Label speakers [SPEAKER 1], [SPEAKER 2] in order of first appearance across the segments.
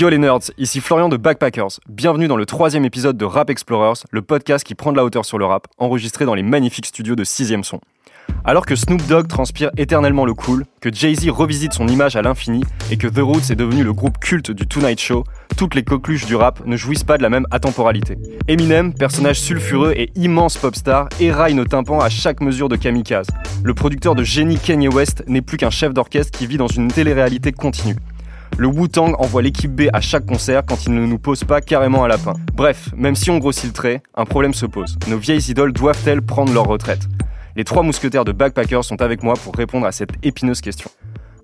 [SPEAKER 1] Yo les nerds, ici Florian de Backpackers. Bienvenue dans le troisième épisode de Rap Explorers, le podcast qui prend de la hauteur sur le rap, enregistré dans les magnifiques studios de 6ème son. Alors que Snoop Dogg transpire éternellement le cool, que Jay-Z revisite son image à l'infini et que The Roots est devenu le groupe culte du Tonight Show, toutes les coqueluches du rap ne jouissent pas de la même atemporalité. Eminem, personnage sulfureux et immense pop star, éraille nos tympans à chaque mesure de kamikaze. Le producteur de génie Kanye West n'est plus qu'un chef d'orchestre qui vit dans une télé-réalité continue. Le Wu-Tang envoie l'équipe B à chaque concert quand il ne nous pose pas carrément un lapin. Bref, même si on grossit le trait, un problème se pose. Nos vieilles idoles doivent-elles prendre leur retraite? Les trois mousquetaires de Backpackers sont avec moi pour répondre à cette épineuse question.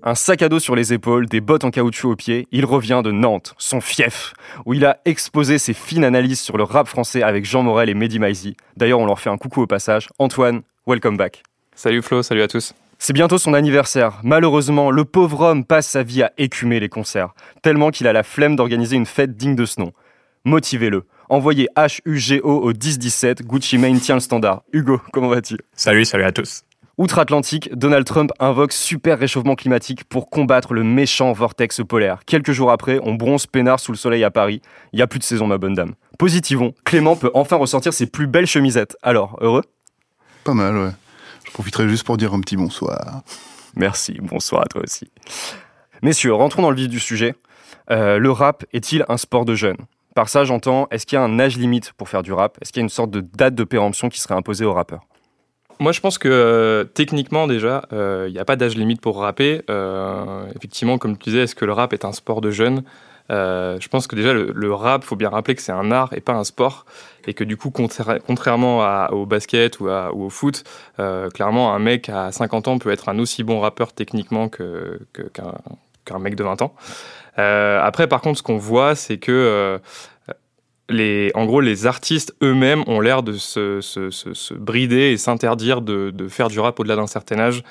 [SPEAKER 1] Un sac à dos sur les épaules, des bottes en caoutchouc aux pieds, il revient de Nantes, son fief, où il a exposé ses fines analyses sur le rap français avec Jean Morel et Mehdi Maizi. D'ailleurs, on leur fait un coucou au passage. Antoine, welcome back.
[SPEAKER 2] Salut Flo, salut à tous.
[SPEAKER 1] C'est bientôt son anniversaire. Malheureusement, le pauvre homme passe sa vie à écumer les concerts, tellement qu'il a la flemme d'organiser une fête digne de ce nom. Motivez-le. Envoyez HUGO au 1017, Gucci Mane tient le standard. Hugo, comment vas-tu?
[SPEAKER 3] Salut, salut à tous.
[SPEAKER 1] Outre-Atlantique, Donald Trump invoque super réchauffement climatique pour combattre le méchant vortex polaire. Quelques jours après, on bronze peinard sous le soleil à Paris. Il n'y a plus de saison, ma bonne dame. Positivons, Clément peut enfin ressortir ses plus belles chemisettes. Alors, heureux?
[SPEAKER 4] Pas mal, ouais. Je profiterai juste pour dire un petit bonsoir.
[SPEAKER 1] Merci, bonsoir à toi aussi. Messieurs, rentrons dans le vif du sujet. Euh, le rap est-il un sport de jeunes? Par ça, j'entends, est-ce qu'il y a un âge limite pour faire du rap? Est-ce qu'il y a une sorte de date de péremption qui serait imposée aux rappeurs?
[SPEAKER 2] Moi, je pense que euh, techniquement, déjà, il n'y a pas d'âge limite pour rapper. Euh, effectivement, comme tu disais, est-ce que le rap est un sport de jeunes? Euh, Je pense que déjà, le, le rap, faut bien rappeler que c'est un art et pas un sport. Et que du coup, contra- contrairement à- au basket ou, à- ou au foot, euh, clairement, un mec à 50 ans peut être un aussi bon rappeur techniquement que- que- qu'un qu'un mec de 20 ans. Euh, après, par contre, ce qu'on voit, c'est que euh, les, en gros, les artistes eux-mêmes ont l'air de se, se- se- se brider et s'interdire de, de faire du rap au-delà d'un certain âge.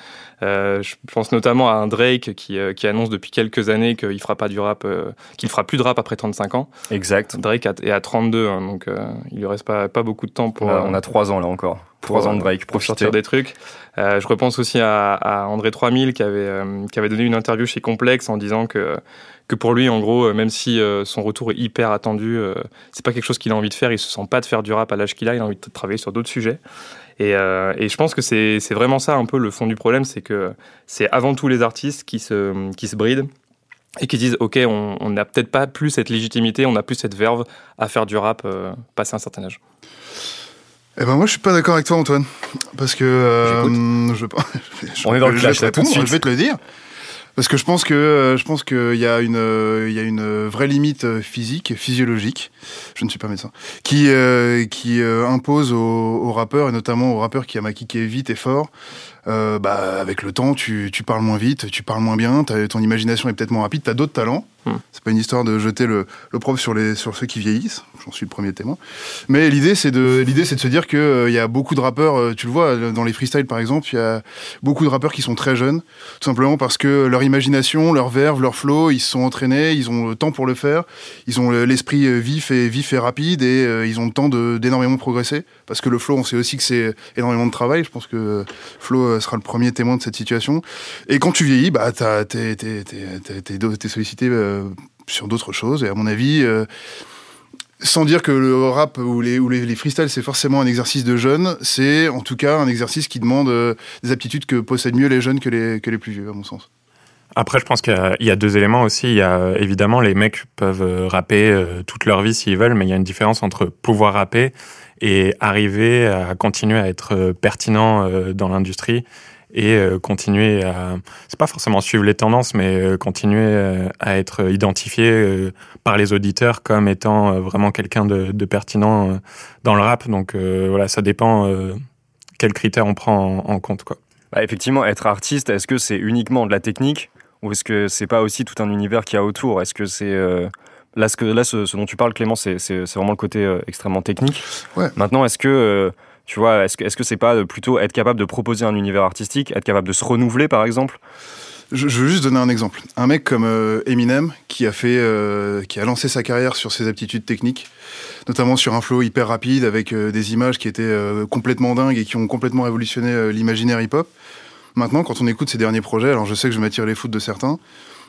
[SPEAKER 2] Euh, je pense notamment à un Drake qui, euh, qui annonce depuis quelques années qu'il fera pas du rap, euh, qu'il fera plus de rap après 35 ans.
[SPEAKER 1] Exact.
[SPEAKER 2] Drake a- est à 32, hein, donc euh, il lui reste pas, pas beaucoup de temps pour.
[SPEAKER 1] on a trois ans là encore. Trois
[SPEAKER 2] pour,
[SPEAKER 1] ans de break,
[SPEAKER 2] sortir des trucs. Euh, je repense aussi à, à André 3000 qui avait, euh, qui avait donné une interview chez Complex en disant que, que pour lui, en gros, euh, même si euh, son retour est hyper attendu, c'est pas quelque chose qu'il a envie de faire. Il se sent pas de faire du rap à l'âge qu'il a. Il a envie de travailler sur d'autres sujets. Et, et je pense que c'est vraiment ça un peu le fond du problème, c'est que c'est avant tout les artistes qui se, qui se brident et qui disent ok on n'a peut-être pas plus cette légitimité, on n'a plus cette verve à faire du rap euh, passé un certain âge.
[SPEAKER 4] Eh ben moi, je suis pas d'accord avec toi, Antoine, parce que euh, je, je-
[SPEAKER 1] On est dans le clash, là, tout de
[SPEAKER 4] répondre,
[SPEAKER 1] suite.
[SPEAKER 4] Je vais te le dire. Parce que je pense que euh, je pense qu'il y a une euh, il y a une vraie limite euh, physique, physiologique. Je ne suis pas médecin. Qui euh, qui impose aux, aux rappeurs et notamment aux rappeurs qui à kicker vite et fort. Euh, bah avec le temps, tu, tu parles moins vite, tu parles moins bien, ton imagination est peut-être moins rapide, t'as d'autres talents.
[SPEAKER 2] Hmm.
[SPEAKER 4] C'est pas une histoire de jeter le, le prof sur les sur ceux qui vieillissent. J'en suis le premier témoin. Mais l'idée c'est de l'idée c'est de se dire que euh, il y a beaucoup de rappeurs, euh, tu le vois dans les freestyles par exemple, il y a beaucoup de rappeurs qui sont très jeunes, tout simplement parce que leur imagination, leur verve, leur flow, ils se sont entraînés, ils ont le temps pour le faire, ils ont le- l'esprit euh, vif et vif et rapide et euh, ils ont le temps d'énormément progresser parce que le flow, on sait aussi que c'est énormément de travail. Je pense que Flo euh, sera le premier témoin de cette situation. Et quand tu vieillis, bah t'es sollicité euh, sur d'autres choses et à mon avis. euh, sans dire que le rap ou les, ou les, les freestyles, c'est forcément un exercice de jeunes, c'est en tout cas un exercice qui demande des aptitudes que possèdent mieux les jeunes que les, plus vieux, à mon sens.
[SPEAKER 3] Après, je pense qu'il y a- deux éléments aussi. Évidemment les mecs peuvent rapper toute leur vie s'ils veulent, mais il y a une différence entre pouvoir rapper et arriver à continuer à être euh, pertinent euh, dans l'industrie et euh, continuer à c'est pas forcément suivre les tendances mais continuer à être identifié par les auditeurs comme étant vraiment quelqu'un de, pertinent dans le rap. Donc voilà ça dépend quels critères on prend en, compte quoi.
[SPEAKER 1] Bah, effectivement, être artiste, est-ce que c'est uniquement de la technique ou est-ce que c'est pas aussi tout un univers qu'il y a autour? Est-ce que c'est là ce que là ce, ce dont tu parles, Clément, c'est vraiment le côté euh, extrêmement technique.
[SPEAKER 4] Ouais.
[SPEAKER 1] Maintenant, est-ce que euh, tu vois, est-ce que c'est pas euh, plutôt être capable de proposer un univers artistique, être capable de se renouveler, par exemple?
[SPEAKER 4] Je, je veux juste donner un exemple. Un mec comme euh, Eminem qui a fait, qui a lancé sa carrière sur ses aptitudes techniques, notamment sur un flow hyper rapide avec des images qui étaient complètement dingues et qui ont complètement révolutionné l'imaginaire hip-hop. Maintenant, quand on écoute ses derniers projets, alors je sais que je m'attire les foutes de certains,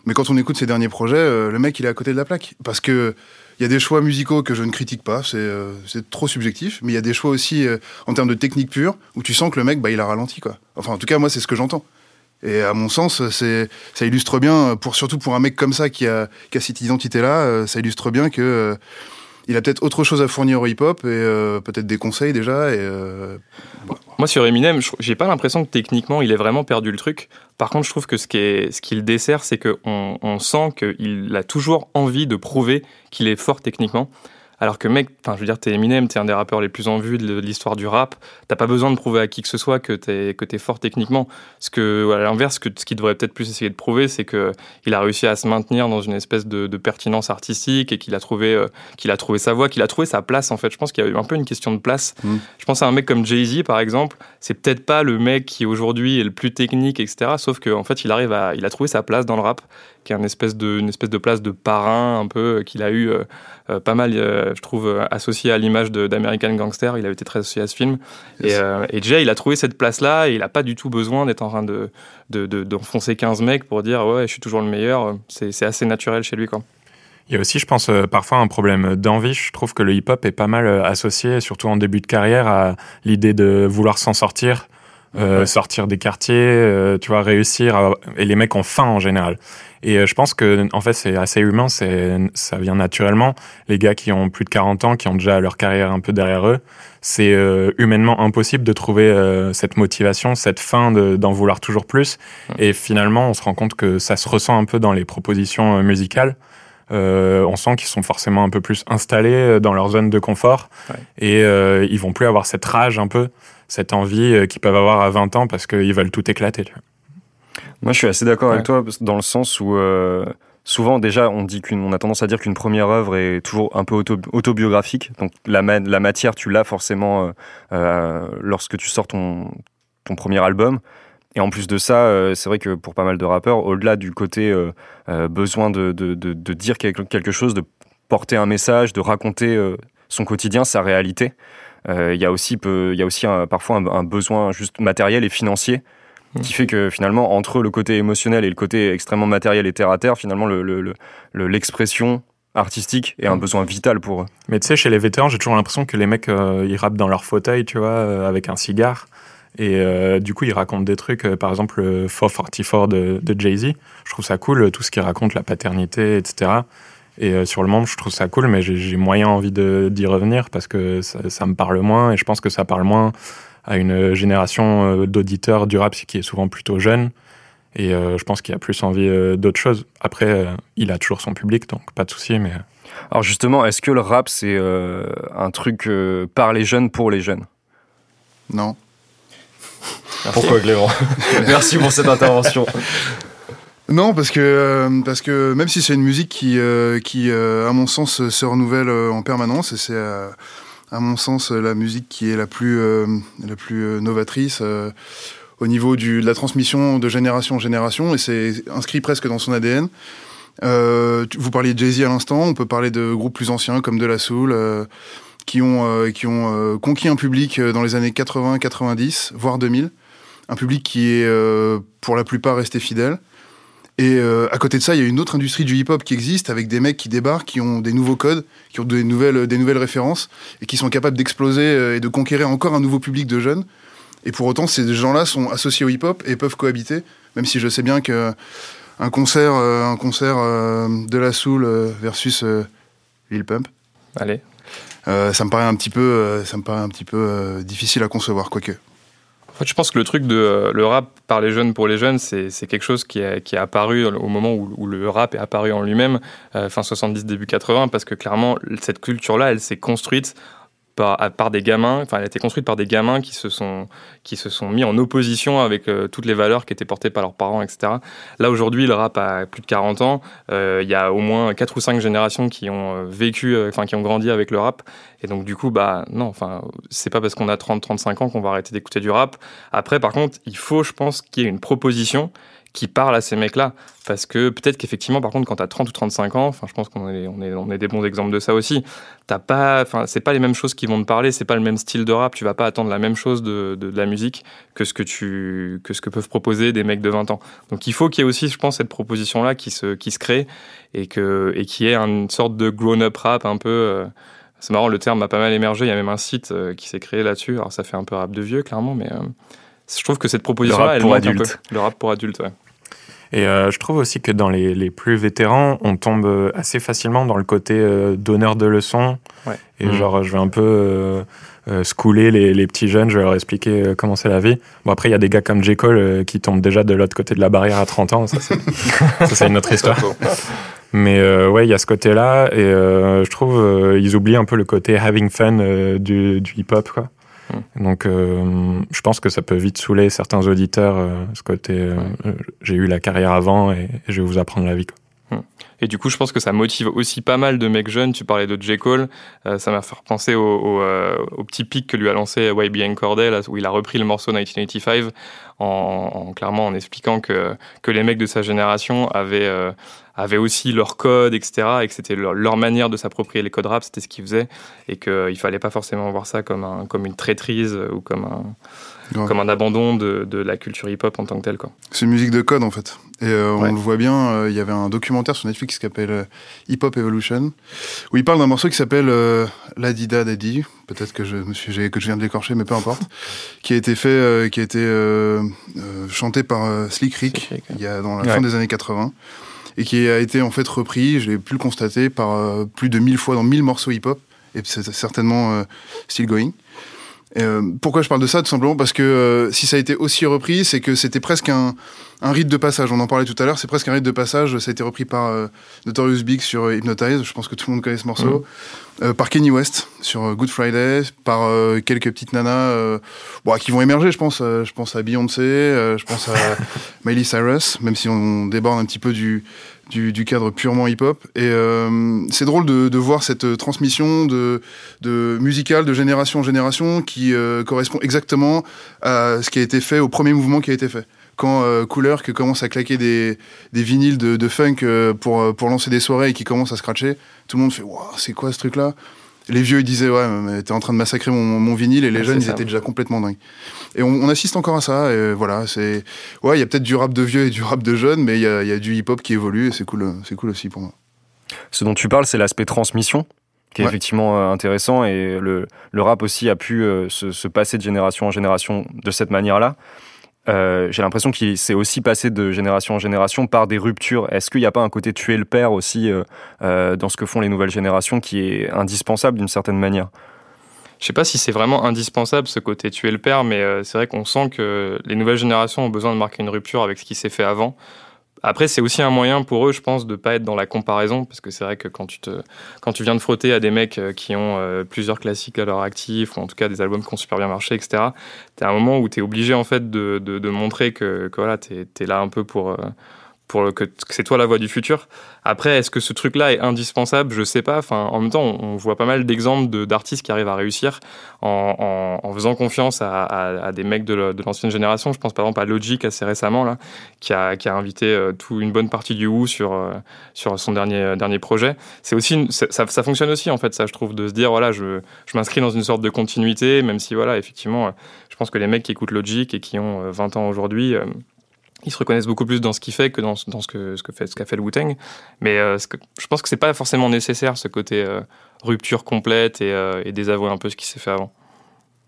[SPEAKER 4] Mais quand on écoute ses derniers projets, euh, le mec, il est à côté de la plaque. Parce que il y a des choix musicaux que je ne critique pas, c'est euh, trop subjectif, mais il y a des choix aussi euh, en termes de technique pure où tu sens que le mec, bah, il a ralenti, quoi. Enfin, en tout cas, moi, c'est ce que j'entends. Et à mon sens, ça illustre bien, pour, surtout pour un mec comme ça qui a, qui a cette identité-là, euh, ça illustre bien que euh, il a peut-être autre chose à fournir au hip-hop et euh, peut-être des conseils déjà. Et, euh,
[SPEAKER 2] Moi, sur Eminem, j'ai pas l'impression que techniquement, il ait vraiment perdu le truc. Par contre, je trouve que ce qui, est, ce le dessert, c'est qu'on on sent qu'il a toujours envie de prouver qu'il est fort techniquement. Alors que, mec, enfin, je veux dire, t'es Eminem, t'es un des rappeurs les plus en vue de l'histoire du rap. T'as pas besoin de prouver à qui que ce soit que t'es que t'es fort techniquement. Ce que, à l'inverse, que ce qu'il devrait peut-être plus essayer de prouver, c'est que il a réussi à se maintenir dans une espèce de, de pertinence artistique et qu'il a trouvé euh, qu'il a trouvé sa voie, qu'il a trouvé sa place. En fait, je pense qu'il y a eu un peu une question de place.
[SPEAKER 4] Mm.
[SPEAKER 2] Je pense à un mec comme Jay Z, par exemple. C'est peut-être pas le mec qui aujourd'hui est le plus technique, etc. Sauf qu'en en fait, il arrive à, il a trouvé sa place dans le rap, qui est une espèce de, une espèce de place de parrain un peu euh, qu'il a eu euh, euh, pas mal, euh, je trouve, associé à l'image d'American Gangster. Il avait été très associé à ce film. Et, euh, et Jay, il a trouvé cette place-là et il a pas du tout besoin d'être en train de de- de- d'enfoncer 15 mecs pour dire ouais, je suis toujours le meilleur. C'est assez naturel chez lui, quoi.
[SPEAKER 3] Il y a aussi, je pense, parfois un problème d'envie. Je trouve que le hip-hop est pas mal associé, surtout en début de carrière, à l'idée de vouloir s'en sortir, euh,
[SPEAKER 2] Ouais.
[SPEAKER 3] sortir des quartiers, euh, tu vois, réussir. à- Et les mecs ont faim en général. Et euh, je pense que, en fait, c'est assez humain, c'est, ça vient naturellement. Les gars qui ont plus de 40 ans, qui ont déjà leur carrière un peu derrière eux, c'est euh, humainement impossible de trouver cette motivation, cette faim de- d'en vouloir toujours plus. Et finalement, on se rend compte que ça se ressent un peu dans les propositions musicales. Euh, on sent qu'ils sont forcément un peu plus installés euh, dans leur zone de confort
[SPEAKER 2] Ouais.
[SPEAKER 3] et euh, ils vont plus avoir cette rage un peu, cette envie qu'ils peuvent avoir à 20 ans parce qu'ils veulent tout éclater. tu vois.
[SPEAKER 1] Moi, je suis assez d'accord avec toi dans le sens où euh, souvent, déjà, on dit qu'une, on a tendance à dire qu'une première œuvre est toujours un peu auto- autobiographique. Donc, la, ma- la matière, tu l'as forcément lorsque tu sors ton, ton premier album. Et en plus de ça, euh, c'est vrai que pour pas mal de rappeurs, au-delà du côté euh, euh, besoin de, de, de- de dire quelque, chose, de porter un message, de raconter son quotidien, sa réalité, il y a aussi, peu- y a aussi un- parfois un, un besoin juste matériel et financier qui fait que finalement, entre le côté émotionnel et le côté extrêmement matériel et terre à terre, finalement, le- le- le- le- l'expression artistique est un
[SPEAKER 2] Mm.
[SPEAKER 1] besoin vital pour eux.
[SPEAKER 3] Mais tu sais, chez les vétérans, j'ai toujours l'impression que les mecs, euh, ils rappent dans leur fauteuil, tu vois, euh, avec un cigare. Et euh, du coup, ils racontent des trucs, euh, par exemple, le 444 de, de Jay-Z. Je trouve ça cool, tout ce qui raconte la paternité, etc. Et euh, sur le monde, je trouve ça cool, mais j'ai moyen envie d'y revenir parce que ça, ça me parle moins et je pense que ça parle moins à une génération d'auditeurs du rap qui est souvent plutôt jeune. Et euh, je pense qu'il y a plus envie d'autre chose. Après, euh, il a toujours son public, donc pas de souci, mais.
[SPEAKER 1] Alors justement, est-ce que le rap, c'est euh, un truc euh, par les jeunes pour les jeunes?
[SPEAKER 4] Non.
[SPEAKER 1] Pourquoi Clément Merci pour cette intervention.
[SPEAKER 4] Non, parce que, euh, parce que même si c'est une musique qui, euh, qui euh, à mon sens, se renouvelle en permanence, et c'est, à mon sens, la musique qui est la plus, euh, la plus euh, novatrice euh, au niveau du, de la transmission de génération en génération, et c'est inscrit presque dans son ADN. Euh, vous parliez de Jay-Z à l'instant, on peut parler de groupes plus anciens comme De La Soul, euh, qui ont, euh, qui ont euh, conquis un public dans les années 80, 90, voire 2000. Un public qui est euh, pour la plupart resté fidèle. Et euh, à côté de ça, il y a une autre industrie du hip-hop qui existe avec des mecs qui débarquent, qui ont des nouveaux codes, qui ont des nouvelles, des nouvelles références et qui sont capables d'exploser euh, et de conquérir encore un nouveau public de jeunes. Et pour autant, ces gens-là sont associés au hip-hop et peuvent cohabiter, même si je sais bien que un concert, un concert de la Soul versus Lil Pump,
[SPEAKER 2] Allez.
[SPEAKER 4] euh, ça me paraît un petit peu, ça me paraît un petit peu difficile à concevoir, quoique.
[SPEAKER 2] En fait, je pense que le truc de euh, le rap par les jeunes pour les jeunes, c'est quelque chose qui est, apparu au moment où, où le rap est apparu en lui-même, euh, fin 70, début 80, parce que clairement, cette culture-là, elle s'est construite par, des gamins, enfin, elle a été construite par des gamins qui se sont, qui se sont mis en opposition avec euh, toutes les valeurs qui étaient portées par leurs parents, etc. Là, aujourd'hui, le rap a plus de 40 ans. Euh, Il y a au moins 4 ou 5 générations qui ont euh, vécu, enfin, qui ont grandi avec le rap. Et donc, du coup, bah, non, enfin, c'est pas parce qu'on a 30, 35 ans qu'on va arrêter d'écouter du rap. Après, par contre, il faut, je pense, qu'il y ait une proposition qui parle à ces mecs-là. Parce que peut-être qu'effectivement, par contre, quand tu as 30 ou 35 ans, enfin, je pense qu'on est, on est, on est des bons exemples de ça aussi, t'as pas, enfin, c'est pas les mêmes choses qui vont te parler, c'est pas le même style de rap, tu vas pas attendre la même chose de, de, la musique que ce que tu, que ce que peuvent proposer des mecs de 20 ans. Donc il faut qu'il y ait aussi, je pense, cette proposition-là qui se, qui se crée et que, et qui ait une sorte de grown-up rap un peu, euh, c'est marrant, le terme a pas mal émergé. Il y a même un site euh, qui s'est créé là-dessus. Alors, ça fait un peu rap de vieux, clairement, mais euh, je trouve que cette proposition-là, elle manque un peu. Le rap pour adultes, ouais.
[SPEAKER 3] Et euh, je trouve aussi que dans les, les, plus vétérans, on tombe assez facilement dans le côté donneur de leçons. Ouais. Et mmh. genre, je vais un peu schooler les, les, petits jeunes, je vais leur expliquer comment c'est la vie. Bon, après, il y a des gars comme J. Cole qui tombent déjà de l'autre côté de la barrière à 30 ans. Ça, c'est une autre histoire. Mais euh, ouais, il y a ce côté-là, et euh, je trouve euh, ils oublient un peu le côté having fun du, du hip-hop, quoi. Hmm. Donc, je pense que ça peut vite saouler certains auditeurs, ce côté j'ai eu la carrière avant et, je vais vous apprendre la vie. Quoi.
[SPEAKER 2] Hmm. Et du coup, je pense que ça motive aussi pas mal de mecs jeunes. Tu parlais de J. Cole, ça m'a fait penser au, au, au, petit pic que lui a lancé YBN Corday, où il a repris le morceau 1985, en, en, clairement en expliquant que, que les mecs de sa génération avaient avaient aussi leur code, etc. Et que c'était leur, manière de s'approprier les codes rap, c'était ce qu'ils faisaient. Et qu'il fallait pas forcément voir ça comme, un, comme une traîtrise ou comme un, comme un abandon de, de la culture hip-hop en tant que telle.
[SPEAKER 4] C'est une musique de code en fait. Et euh, on le voit bien, euh, il y avait un documentaire sur Netflix qui s'appelle euh, Hip Hop Evolution, où il parle d'un morceau qui s'appelle La Dida Daddy, peut-être que je, me que je viens de l'écorcher, mais peu importe, qui a été fait, qui a été chanté par Slick Rick, il y a dans la fin des années 80 et qui a été en fait repris, je l'ai pu le constater, par euh, plus de 1000 fois dans 1000 morceaux hip-hop, et c'est certainement euh, still going. Euh, pourquoi je parle de ça? Tout simplement parce que si ça a été aussi repris, c'est que c'était presque un, un, rite de passage. On en parlait tout à l'heure, c'est presque un rite de passage. Ça a été repris par Notorious Big sur Hypnotize, je pense que tout le monde connaît ce morceau. Mm. par Kenny West sur Good Friday, par quelques petites nanas bon, qui vont émerger, je pense. je pense à Beyoncé, je pense à Miley Cyrus, même si on déborde un petit peu du, du, cadre purement hip-hop. Et euh, c'est drôle de, voir cette transmission de, de musicale de génération en génération qui euh, correspond exactement à ce qui a été fait au premier mouvement qui a été fait. Quand euh, Cooler que commence à claquer des, des vinyles de, de funk pour, pour lancer des soirées et qui commence à scratcher, tout le monde fait Waouh, c'est quoi ce truc-là? Les vieux ils disaient ouais mais t'es en train de massacrer mon, vinyle et les jeunes ils étaient déjà complètement dingues. Et on, assiste encore à ça et voilà c'est ouais il y a peut-être du rap de vieux et du rap de jeunes mais il y a, du hip hop qui évolue et c'est cool c'est cool aussi pour moi.
[SPEAKER 1] Ce dont tu parles c'est l'aspect transmission qui est effectivement euh, intéressant et le, le, rap aussi a pu euh, se, se, passer de génération en génération de cette manière là euh, j'ai l'impression qu'il s'est aussi passé de génération en génération par des ruptures. Est-ce qu'il n'y a pas un côté tuer le père aussi euh, euh, dans ce que font les nouvelles générations qui est indispensable d'une certaine manière?
[SPEAKER 2] Je sais pas si c'est vraiment indispensable ce côté tuer le père, mais c'est vrai qu'on sent que les nouvelles générations ont besoin de marquer une rupture avec ce qui s'est fait avant. Après, c'est aussi un moyen pour eux, je pense, de ne pas être dans la comparaison, parce que c'est vrai que quand tu, te, quand tu viens de frotter à des mecs euh, qui ont euh, plusieurs classiques à leur actif, ou en tout cas des albums qui ont super bien marché, etc., tu as un moment où tu es obligé en fait de, de, montrer que, que voilà, tu es, là un peu pour, euh, pour que, c'est toi la voix du futur. Après, est-ce que ce truc-là est indispensable? Je sais pas. Enfin, en même temps, on, voit pas mal d'exemples d'artistes qui arrivent à réussir en, en, faisant confiance à, à, des mecs de l'ancienne génération. Je pense par exemple à Logic assez récemment là, qui a, qui a invité euh, une bonne partie du Who sur euh, sur son dernier dernier projet. C'est aussi ça, ça, fonctionne aussi en fait ça je trouve de se dire voilà je, je m'inscris dans une sorte de continuité même si voilà effectivement je pense que les mecs qui écoutent Logic et qui ont 20 euh, ans aujourd'hui ils se reconnaissent beaucoup plus dans ce qu'il fait que dans, dans ce que ce que fait ce qu'a fait le Wu-Tang. Mais euh, ce que, je pense que c'est pas forcément nécessaire ce côté euh, rupture complète et, euh, et, désavouer un peu ce qui s'est fait avant.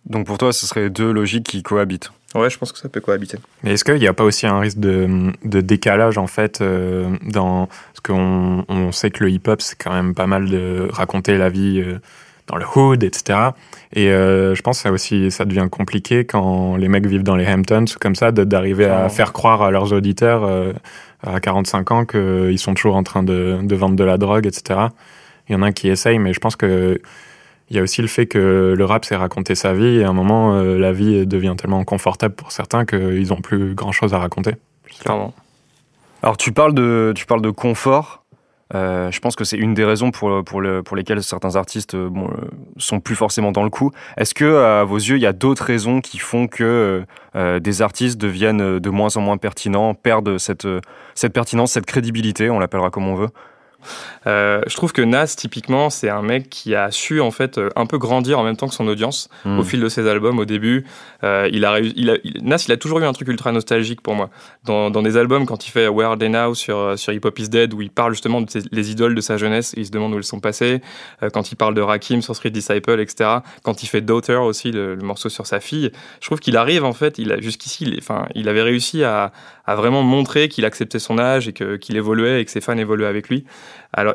[SPEAKER 1] Donc pour toi, ce serait deux logiques qui cohabitent.
[SPEAKER 2] Ouais, je pense que ça peut cohabiter.
[SPEAKER 3] Mais est-ce qu'il n'y a pas aussi un risque de, de décalage en fait dans parce qu'on on sait que le hip-hop c'est quand même pas mal de raconter la vie dans le hood, etc. Et euh, je pense que ça aussi, ça devient compliqué quand les mecs vivent dans les Hamptons, comme ça, d'arriver à faire croire à leurs auditeurs euh, à 45 ans qu'ils sont toujours en train de, de, vendre de la drogue, etc. Il y en a qui essayent, mais je pense que il y a aussi le fait que le rap, c'est raconter sa vie, et à un moment, euh, la vie devient tellement confortable pour certains qu'ils n'ont plus grand-chose à raconter.
[SPEAKER 2] Clairement.
[SPEAKER 1] Alors tu parles de, tu parles de confort. Euh, je pense que c'est une des raisons pour, pour, le, pour lesquelles certains artistes euh, bon, euh, sont plus forcément dans le coup. Est-ce que, à vos yeux, il y a d'autres raisons qui font que euh, des artistes deviennent de moins en moins pertinents, perdent cette, cette pertinence, cette crédibilité, on l'appellera comme on veut?
[SPEAKER 2] Euh, je trouve que Nas, typiquement, c'est un mec qui a su en fait euh, un peu grandir en même temps que son audience
[SPEAKER 1] Mm.
[SPEAKER 2] au fil de ses albums. Au début, euh, il a, réussi- il a- il- Nas, il a toujours eu un truc ultra nostalgique pour moi. Dans, dans des albums, quand il fait Where Are They Now sur, sur Hip Hop Is Dead, où il parle justement de ses- les idoles de sa jeunesse, et il se demande où elles sont passées. Euh, quand il parle de Rakim sur Street Disciple, etc. Quand il fait Daughter aussi, le, le morceau sur sa fille, je trouve qu'il arrive en fait. Il a jusqu'ici, il, enfin, il avait réussi à, à vraiment montrer qu'il acceptait son âge et qu'il évoluait et que ses fans évoluaient avec lui.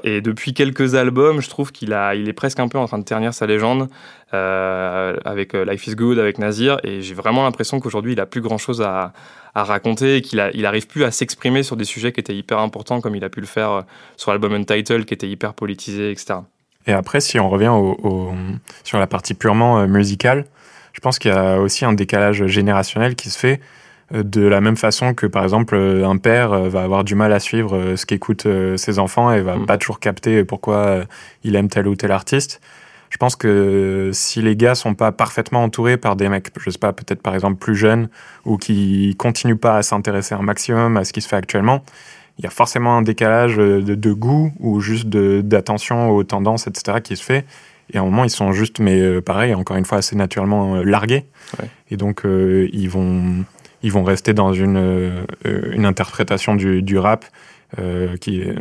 [SPEAKER 2] Et depuis quelques albums, je trouve qu'il a, il est presque un peu en train de ternir sa légende euh, avec euh, Life is Good, avec Nazir. Et j'ai vraiment l'impression qu'aujourd'hui, il a plus grand chose à, raconter et qu'il a, il arrive plus à s'exprimer sur des sujets qui étaient hyper importants, comme il a pu le faire euh, sur l'album Untitled, qui était hyper politisé, etc.
[SPEAKER 3] Et après, si on revient sur la partie purement musicale, je pense qu'il y a aussi un décalage générationnel qui se fait de la même façon que, par exemple, euh, un père euh, va avoir du mal à suivre euh, ce qu'écoutent ses enfants et va
[SPEAKER 2] Mm.
[SPEAKER 3] pas toujours capter pourquoi il aime tel ou tel artiste. Je pense que si les gars sont pas parfaitement entourés par des mecs, je sais pas, peut-être par exemple plus jeunes ou qui continuent pas à s'intéresser un maximum à ce qui se fait actuellement, il y a forcément un décalage de, de goût ou juste de- d'attention aux tendances, etc., qui se fait. Et à un moment, ils sont juste, mais pareil, encore une fois, assez naturellement largués.
[SPEAKER 2] Ouais.
[SPEAKER 3] Et donc, euh, ils, vont, ils vont rester dans une, euh, une interprétation du, du rap euh, qui, euh,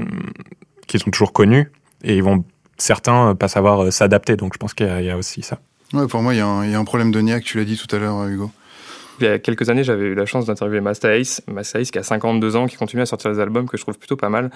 [SPEAKER 3] qu'ils ont toujours connue. Et ils vont, certains, euh, pas savoir euh, s'adapter. Donc, je pense qu'il y, a- il y a aussi ça.
[SPEAKER 4] Ouais, pour moi, il y, a un- il y a un problème de niaque, tu l'as dit tout à l'heure, Hugo.
[SPEAKER 2] Il y a quelques années, j'avais eu la chance d'interviewer Master Ace, Master Ace qui a 52 ans, qui continue à sortir des albums que je trouve plutôt pas mal.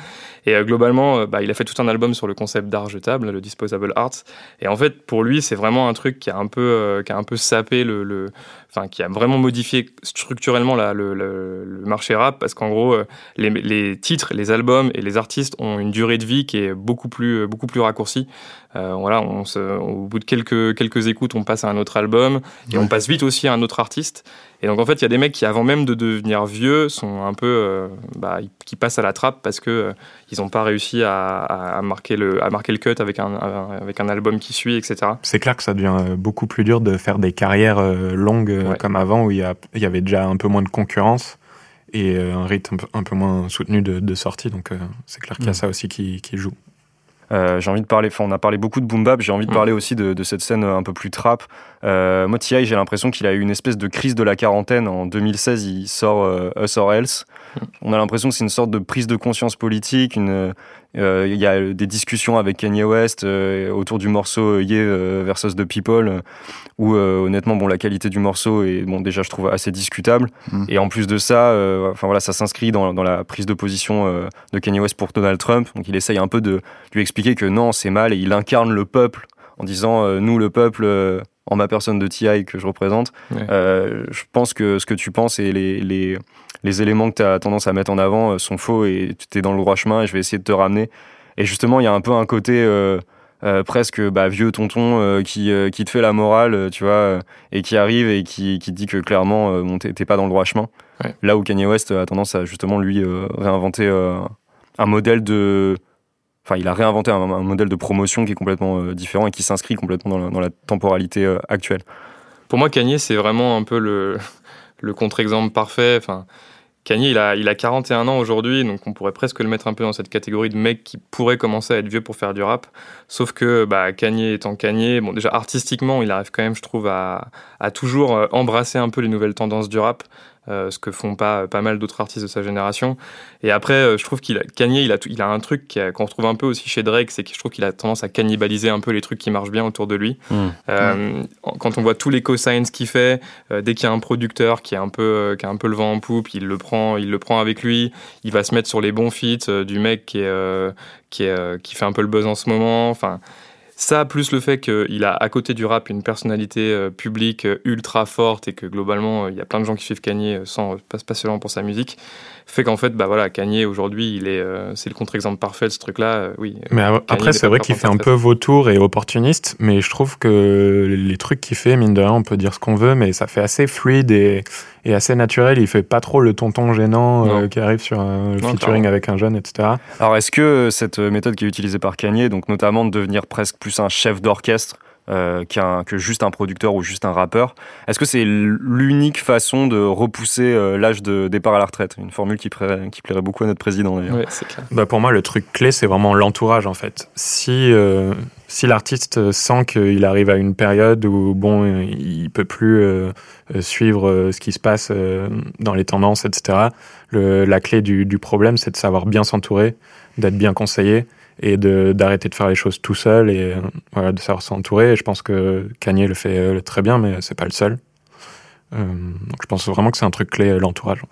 [SPEAKER 2] Et euh, globalement, euh, bah, il a fait tout un album sur le concept d'art jetable, le Disposable Arts. Et en fait, pour lui, c'est vraiment un truc qui a un peu, euh, qui a un peu sapé le, le- enfin, qui a vraiment modifié structurellement la- le, le- le marché rap, parce qu'en gros, euh, les, les titres, les albums et les artistes ont une durée de vie qui est beaucoup plus, beaucoup plus raccourcie. Euh, voilà, on se, au bout de quelques, quelques écoutes, on passe à un autre album et
[SPEAKER 4] Ouais.
[SPEAKER 2] on passe vite aussi à un autre artiste. Et donc en fait, il y a des mecs qui, avant même de devenir vieux, sont un peu, euh, bah, qui passent à la trappe parce que euh, ils n'ont pas réussi à, à- marquer le, à marquer le cut avec un, avec un album qui suit, etc.
[SPEAKER 3] C'est clair que ça devient euh, beaucoup plus dur de faire des carrières euh, longues euh,
[SPEAKER 2] Ouais.
[SPEAKER 3] comme avant, où il y, avait déjà un peu moins de concurrence et euh, un rythme un peu, moins soutenu de, de sortie. Donc, euh, c'est clair qu'il y a
[SPEAKER 1] Mm.
[SPEAKER 3] ça aussi qui, qui joue.
[SPEAKER 1] Euh, j'ai envie de parler, enfin, on a parlé beaucoup de boom bap, j'ai envie de
[SPEAKER 2] Mm.
[SPEAKER 1] parler aussi de, de cette scène un peu plus trap. Euh, moi, T.I., j'ai l'impression qu'il a eu une espèce de crise de la quarantaine. En 2016, il sort euh, Us or Else. On a l'impression que c'est une sorte de prise de conscience politique. Une, euh, il y a des discussions avec Kanye West euh, autour du morceau Yeah euh, versus The People, euh, où euh, honnêtement, bon, la qualité du morceau est, bon, déjà, je trouve assez discutable.
[SPEAKER 4] Mm.
[SPEAKER 1] Et en plus de ça, euh, enfin voilà, ça s'inscrit dans, dans la prise de position euh, de Kanye West pour Donald Trump. Donc, il essaye un peu de lui expliquer que non, c'est mal et il incarne le peuple en disant euh, nous, le peuple, euh, en ma personne de TI que je représente.
[SPEAKER 2] Ouais.
[SPEAKER 1] Euh, je pense que ce que tu penses et les, les, les éléments que tu as tendance à mettre en avant sont faux et tu es dans le droit chemin et je vais essayer de te ramener. Et justement, il y a un peu un côté presque bah, vieux tonton qui, qui te fait la morale, tu vois, et qui arrive et qui, qui te dit que clairement, bon, t'es pas dans le droit chemin.
[SPEAKER 2] Ouais.
[SPEAKER 1] Là où Kanye West a tendance à justement lui réinventer un modèle de. Enfin, il a réinventé un, modèle de promotion qui est complètement euh, différent et qui s'inscrit complètement dans la, temporalité euh, actuelle.
[SPEAKER 2] Pour moi, Kanye, c'est vraiment un peu le, le contre-exemple parfait. Enfin, Kanye, il a, il a 41 ans aujourd'hui, donc on pourrait presque le mettre un peu dans cette catégorie de mec qui pourrait commencer à être vieux pour faire du rap. Sauf que bah, Kanye étant Kanye, bon, déjà artistiquement, il arrive quand même, je trouve, à, à toujours euh, embrasser un peu les nouvelles tendances du rap. Euh, ce que font pas pas mal d'autres artistes de sa génération. Et après, euh, je trouve qu'il a, Kanye, il a, il a un truc a- qu'on retrouve un peu aussi chez Drake, c'est que je trouve qu'il a tendance à cannibaliser un peu les trucs qui marchent bien autour de lui. Euh, Quand on voit tous les co-signs qu'il fait, dès qu'il y a un producteur qui, est un peu, qui a un peu le vent en poupe, il le prend, il le prend avec lui. Il va se mettre sur les bons feats du mec qui, est, qui, est, qui fait un peu le buzz en ce moment. Enfin, Ça, plus le fait qu'il a à côté du rap une personnalité publique ultra forte et que globalement, il y a plein de gens qui suivent Kanye sans, pas, seulement pour sa musique, fait qu'en fait, bah voilà, Kanye aujourd'hui, il est, c'est le contre-exemple parfait de ce truc-là. oui.
[SPEAKER 3] Mais après, c'est vrai qu'il fait un peu vautour et opportuniste, mais je trouve que les trucs qu'il fait, mine de rien, on peut dire ce qu'on veut, mais ça fait assez fluide et, assez naturel. Il fait pas trop le tonton gênant euh, qui arrive sur un featuring avec un jeune, etc.
[SPEAKER 1] Alors, est-ce que cette méthode qui est utilisée par Kanye, donc notamment de devenir presque plus un chef d'orchestre, euh, que juste un producteur ou juste un rappeur. Est-ce que c'est l'unique façon de repousser euh, l'âge de départ à la retraite? Une formule qui, qui plairait beaucoup à notre président d'ailleurs.
[SPEAKER 3] Bah pour moi, le truc clé, c'est vraiment l'entourage en fait. Si, euh, si l'artiste sent qu'il arrive à une période où bon, il peut plus suivre ce qui se passe dans les tendances, etc., la clé du, du problème, c'est de savoir bien s'entourer, d'être bien conseillé et d'arrêter de, faire les choses tout seul et euh, voilà, de savoir s'entourer. Je pense que Kanye le fait euh, très bien, mais c'est pas le seul. Euh, donc je pense vraiment que c'est un truc clé, l'entourage.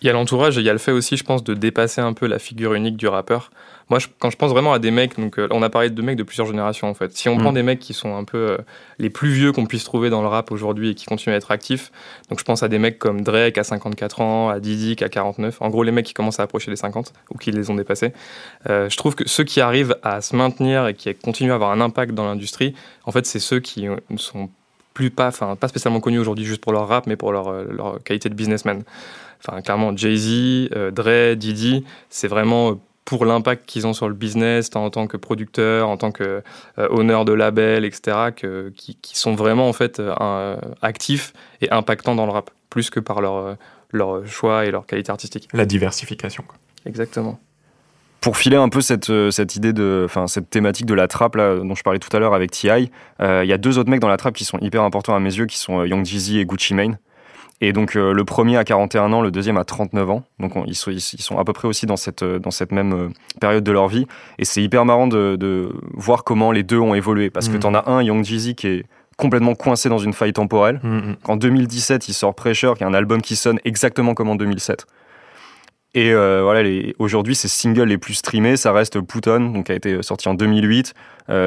[SPEAKER 2] Il y a l'entourage et il y a le fait aussi, je pense, de dépasser un peu la figure unique du rappeur. Moi, quand je pense vraiment à des mecs, donc euh, on a parlé de mecs de plusieurs générations en fait. Si on mm. prend des mecs qui sont un peu euh, les plus vieux qu'on puisse trouver dans le rap aujourd'hui et qui continuent à être actifs, donc je pense à des mecs comme Drake à 54 ans, à Didi à 49, en gros les mecs qui commencent à approcher les 50 ou qui les ont dépassés. Euh, je trouve que ceux qui arrivent à se maintenir et qui continuent à avoir un impact dans l'industrie, en fait, c'est ceux qui ne sont plus pas, enfin pas spécialement connus aujourd'hui juste pour leur rap, mais pour leur, leur qualité de businessman. Enfin, clairement, Jay-Z, Dre, Didi, c'est vraiment pour l'impact qu'ils ont sur le business en tant que producteur, en tant que euh, de label, etc., que, qui, sont vraiment en fait euh, actifs et impactants dans le rap, plus que par leur, euh, leur choix et leur qualité artistique.
[SPEAKER 3] La diversification. Quoi.
[SPEAKER 2] Exactement.
[SPEAKER 1] Pour filer un peu cette, cette idée de, enfin cette thématique de la trappe là, dont je parlais tout à l'heure avec Ti, il y a deux autres mecs dans la trappe qui sont hyper importants à mes yeux, qui sont Young Jeezy et Gucci Mane. Et donc euh, le premier à 41 ans, le deuxième à 39 ans. Donc ils, sont, ils, sont, à peu près aussi dans cette, euh, dans cette même euh, période de leur vie. Et c'est hyper marrant de, de, voir comment les deux ont évolué. Parce que mm. tu en as un, Young Jeezy, qui est complètement coincé dans une faille temporelle. Mm, mm. En 2017, il sort Pressure, qui est un album qui sonne exactement comme en 2007. Et voilà, aujourd'hui, ces singles les plus streamés, ça reste Pluton, donc qui a été sorti en 2008,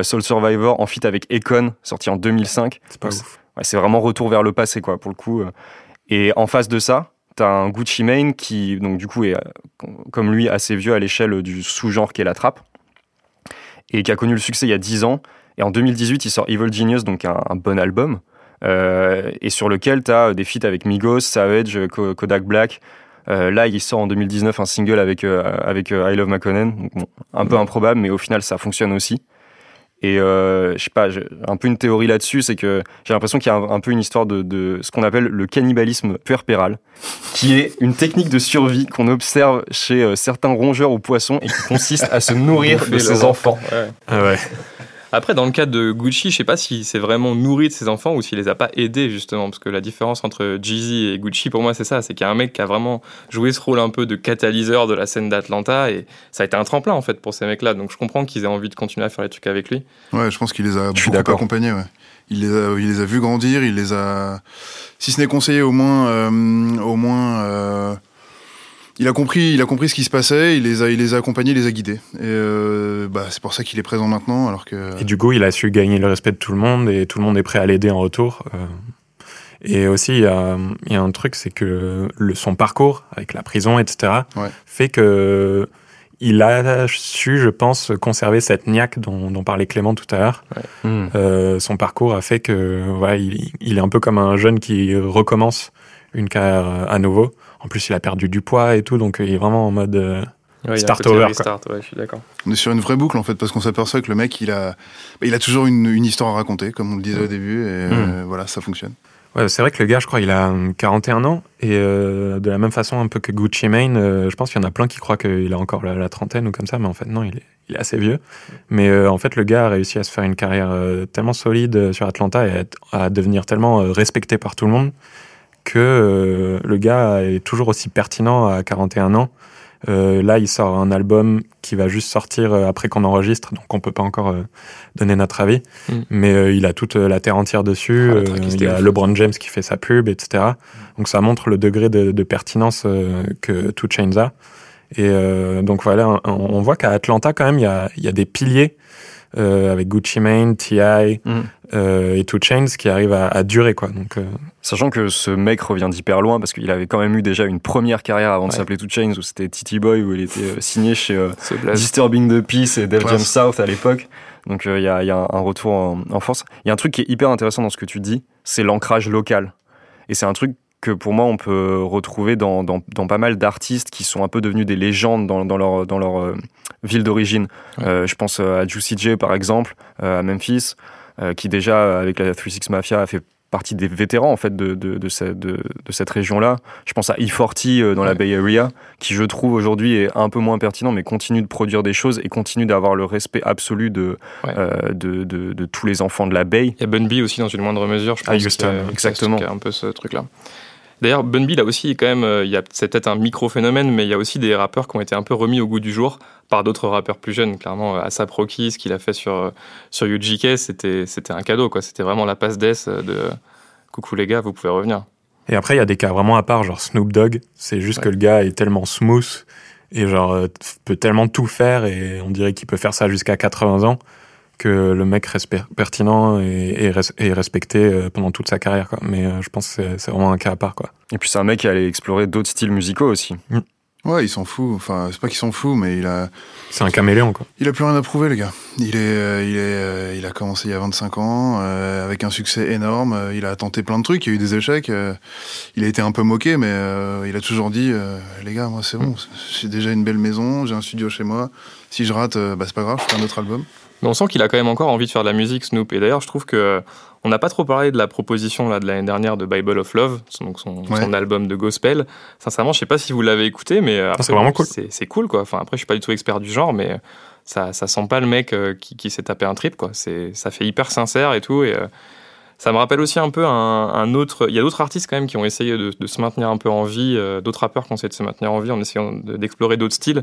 [SPEAKER 1] Soul Survivor en feat avec Econ, sorti en 2005.
[SPEAKER 3] C'est pas ouf.
[SPEAKER 1] c'est vraiment retour vers le passé, quoi, pour le coup. Et en face de ça, tu as un Gucci Mane qui, donc, du coup, est, comme lui, assez vieux à l'échelle du sous-genre qui est la trappe, et qui a connu le succès il y a 10 ans. Et en 2018, il sort Evil Genius, donc un, bon album, euh, et sur lequel tu as des feats avec Migos, Savage, Kodak Black. Euh, là, il sort en 2019 un single avec, euh, avec I Love McConnell, un peu improbable, mais au final, ça fonctionne aussi. Et euh, je sais pas, un peu une théorie là-dessus, c'est que j'ai l'impression qu'il y a un, peu une histoire de, de, ce qu'on appelle le cannibalisme puerpéral, qui est une technique de survie qu'on observe chez euh, certains rongeurs ou poissons et qui consiste à se nourrir de ses enfants.
[SPEAKER 2] Ouais. Ah ouais. Après, dans le cas de Gucci, je sais pas si c'est vraiment nourri de ses enfants ou s'il les a pas aidés, justement. Parce que la différence entre Jeezy et Gucci, pour moi, c'est ça. C'est qu'il y a un mec qui a vraiment joué ce rôle un peu de catalyseur de la scène d'Atlanta. Et ça a été un tremplin, en fait, pour ces mecs-là. Donc je comprends qu'ils aient envie de continuer à faire les trucs avec lui.
[SPEAKER 4] Ouais, je pense qu'il les a beaucoup accompagnés, ouais. Il les, a, il les a vus grandir, il les a, si ce n'est conseillé, au moins, euh, au moins, euh, il a compris, il a compris ce qui se passait, il les a, il les a accompagnés, il les a guidés. Et euh, bah, c'est pour ça qu'il est présent maintenant, alors que.
[SPEAKER 3] Et du coup, il a su gagner le respect de tout le monde et tout le monde est prêt à l'aider en retour. Euh. Et aussi, il y a, y a un truc, c'est que le, son parcours avec la prison, etc., fait que il a su, je pense, conserver cette niaque dont, dont parlait Clément tout à l'heure. Hmm. Euh, son parcours a fait que, ouais, il, il, est un peu comme un jeune qui recommence une carrière à nouveau. En plus, il a perdu du poids et tout, donc il est vraiment en mode euh, start over.
[SPEAKER 2] je suis d'accord.
[SPEAKER 4] On est sur une vraie boucle en fait, parce qu'on s'aperçoit que le mec, il a, il a toujours une, une, histoire à raconter, comme on le disait au début, et euh, voilà, ça fonctionne.
[SPEAKER 3] Ouais, c'est vrai que le gars, je crois, il a 41 ans, et euh, de la même façon un peu que Gucci Mane, je pense qu'il y en a plein qui croient qu'il a encore la, trentaine ou comme ça, mais en fait, non, il est, il est assez vieux. Mais en fait, le gars a réussi à se faire une carrière tellement solide sur Atlanta et à, à devenir tellement respecté par tout le monde que euh, le gars est toujours aussi pertinent à 41 ans. Euh, là, il sort un album qui va juste sortir euh, après qu'on enregistre, donc on peut pas encore donner notre avis. Mm. Mais il a toute la terre entière dessus. Ah, il y a LeBron James qui fait sa pub, etc. Donc ça montre le degré de, de pertinence que Two Chainz a. Et donc voilà, on, voit qu'à Atlanta quand même, il y a, il y a des piliers avec Gucci Mane, T.I.
[SPEAKER 1] Mhm.
[SPEAKER 3] Euh, et Two Chains qui arrivent à, à durer quoi. Donc euh,
[SPEAKER 1] Sachant que ce mec revient d'hyper loin parce qu'il avait quand même eu déjà une première carrière avant de s'appeler Two Chains où c'était Titi Boy où il était euh, signé chez euh. Disturbing the Peace et Def. Jam South à l'époque. Donc il y, a, il y a un retour en, en force. Il y a un truc qui est hyper intéressant dans ce que tu dis, c'est l'ancrage local. Et c'est un truc que pour moi on peut retrouver dans, dans, dans pas mal d'artistes qui sont un peu devenus des légendes dans, dans leur, dans leur euh, ville d'origine.
[SPEAKER 2] Ouais.
[SPEAKER 1] Euh, je pense à Juicy J par exemple, euh, à Memphis, qui déjà avec la 36 Mafia a fait partie des vétérans en fait de, de, de, ce- de- de cette région-là. Je pense à E40 euh, dans la. Bay Area, qui je trouve aujourd'hui est un peu moins pertinent, mais continue de produire des choses et continue d'avoir le respect absolu de,
[SPEAKER 2] Ouais.
[SPEAKER 1] euh, de, tous les enfants de la Bay.
[SPEAKER 2] Il y a Bun B aussi dans une moindre mesure, je
[SPEAKER 1] Ah,
[SPEAKER 2] pense.
[SPEAKER 1] Houston,
[SPEAKER 2] que-
[SPEAKER 1] exactement.
[SPEAKER 2] a un peu ce truc-là. D'ailleurs, Bun B, là aussi, quand même, euh, il y a c'est peut-être un micro-phénomène, mais il y a aussi des rappeurs qui ont été un peu remis au goût du jour par d'autres rappeurs plus jeunes. Clairement, euh, Asap Rocky, ce qu'il a fait sur, euh, sur UGK, c'était c'était un cadeau, quoi. C'était vraiment la passe d'ess de coucou les gars, vous pouvez revenir.
[SPEAKER 3] et après il y a des cas vraiment à part genre Snoop Dogg. C'est juste
[SPEAKER 2] Ouais.
[SPEAKER 3] que le gars est tellement smooth et genre peut tellement tout faire et on dirait qu'il peut faire ça jusqu'à 80 ans que le mec reste per- pertinent et, et res- et respecté euh, pendant toute sa carrière quoi. Mais euh, je pense que c'est- vraiment un cas à part quoi.
[SPEAKER 1] Et puis c'est un mec qui allait explorer d'autres styles musicaux aussi.
[SPEAKER 4] Ouais, il s'en fout. Enfin, c'est pas qu'il s'en fout, mais il a,
[SPEAKER 3] C'est un caméléon quoi.
[SPEAKER 4] il a plus rien à prouver, le gars. Il est, euh, il est, euh, il a commencé il y a 25 ans euh, avec un succès énorme. Il a tenté plein de trucs. Il y a eu des échecs. euh, il a été un peu moqué, mais euh, il a toujours dit, euh, les gars, moi c'est bon. J'ai déjà une belle maison, j'ai un studio chez moi. Si je rate, euh, bah c'est pas grave, je fais un autre album.
[SPEAKER 2] Mais on sent qu'il a quand même encore envie de faire de la musique, Snoop. Et d'ailleurs, je trouve que euh, on n'a pas trop parlé de la proposition là, de l'année dernière de Bible of Love, son- donc son,
[SPEAKER 4] Ouais.
[SPEAKER 2] son album de gospel. Sincèrement, je sais pas si vous l'avez écouté, mais euh, après,
[SPEAKER 3] c'est vraiment cool.
[SPEAKER 2] C'est cool, quoi. Enfin, après, je suis pas du tout expert du genre, mais euh, ça, ça sent pas le mec qui, qui s'est tapé un trip, quoi. C'est, ça fait hyper sincère et tout. Et euh, ça me rappelle aussi un peu un, un autre. Il y a d'autres artistes quand même qui ont essayé de, de se maintenir un peu en vie, euh, d'autres rappeurs qui ont essayé de se maintenir en vie en essayant de- d'explorer d'autres styles.